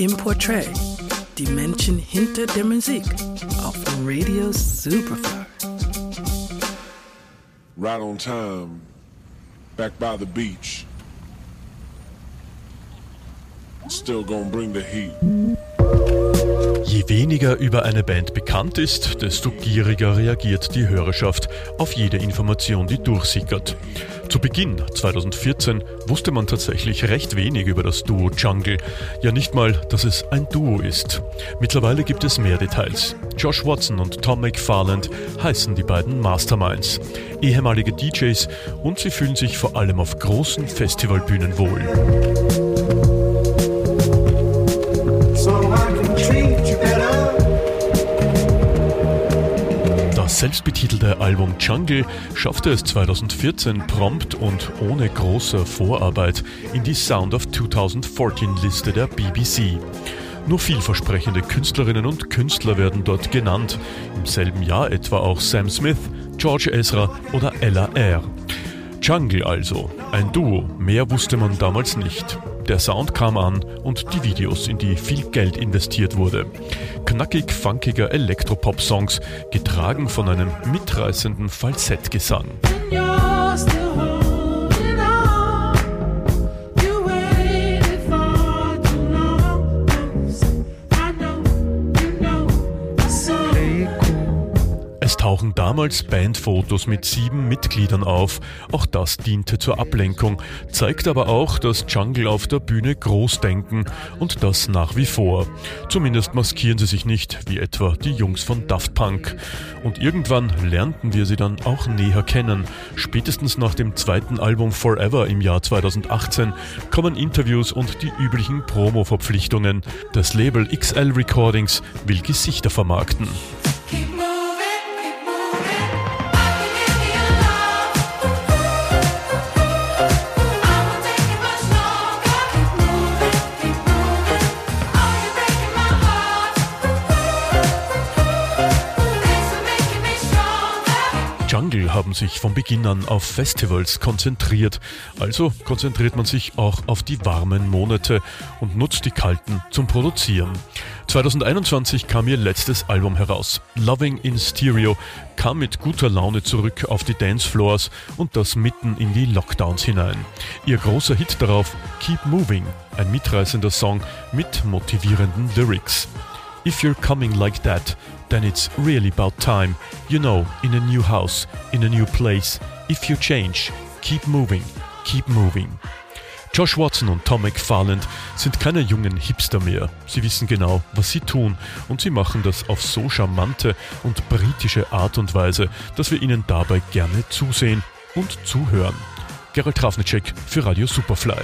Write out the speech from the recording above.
im Portrait, die Menschen hinter der Musik auf Radio Superfly. Right on time, back by the beach. Still gonna bring the heat. Weniger über eine Band bekannt ist, desto gieriger reagiert die Hörerschaft auf jede Information, die durchsickert. Zu Beginn 2014 wusste man tatsächlich recht wenig über das Duo Jungle, ja nicht mal, dass es ein Duo ist. Mittlerweile gibt es mehr Details. Josh Watson und Tom McFarland heißen die beiden Masterminds, ehemalige DJs und sie fühlen sich vor allem auf großen Festivalbühnen wohl. Selbstbetitelte Album Jungle schaffte es 2014 prompt und ohne große Vorarbeit in die Sound of 2014 Liste der BBC. Nur vielversprechende Künstlerinnen und Künstler werden dort genannt, im selben Jahr etwa auch Sam Smith, George Ezra oder Ella Eyre. Jungle also, ein Duo, mehr wusste man damals nicht. Der Sound kam an und die Videos, in die viel Geld investiert wurde. Knackig funkiger Elektropop-Songs, getragen von einem mitreißenden Falsettgesang. Tauchen damals Bandfotos mit sieben Mitgliedern auf. Auch das diente zur Ablenkung, zeigt aber auch, dass Jungle auf der Bühne groß denken und das nach wie vor. Zumindest maskieren sie sich nicht, wie etwa die Jungs von Daft Punk. Und irgendwann lernten wir sie dann auch näher kennen. Spätestens nach dem zweiten Album Forever im Jahr 2018 kommen Interviews und die üblichen Promo-Verpflichtungen. Das Label XL Recordings will Gesichter vermarkten. Jungle haben sich von Beginn an auf Festivals konzentriert. Also konzentriert man sich auch auf die warmen Monate und nutzt die kalten zum Produzieren. 2021 kam ihr letztes Album heraus. Loving in Stereo kam mit guter Laune zurück auf die Dancefloors und das mitten in die Lockdowns hinein. Ihr großer Hit darauf, Keep Moving, ein mitreißender Song mit motivierenden Lyrics. If you're coming like that, then it's really about time. You know, in a new house, in a new place. If you change, keep moving, keep moving. Josh Watson und Tom McFarland sind keine jungen Hipster mehr. Sie wissen genau, was sie tun und sie machen das auf so charmante und britische Art und Weise, dass wir ihnen dabei gerne zusehen und zuhören. Gerald Trafnicek für Radio Superfly.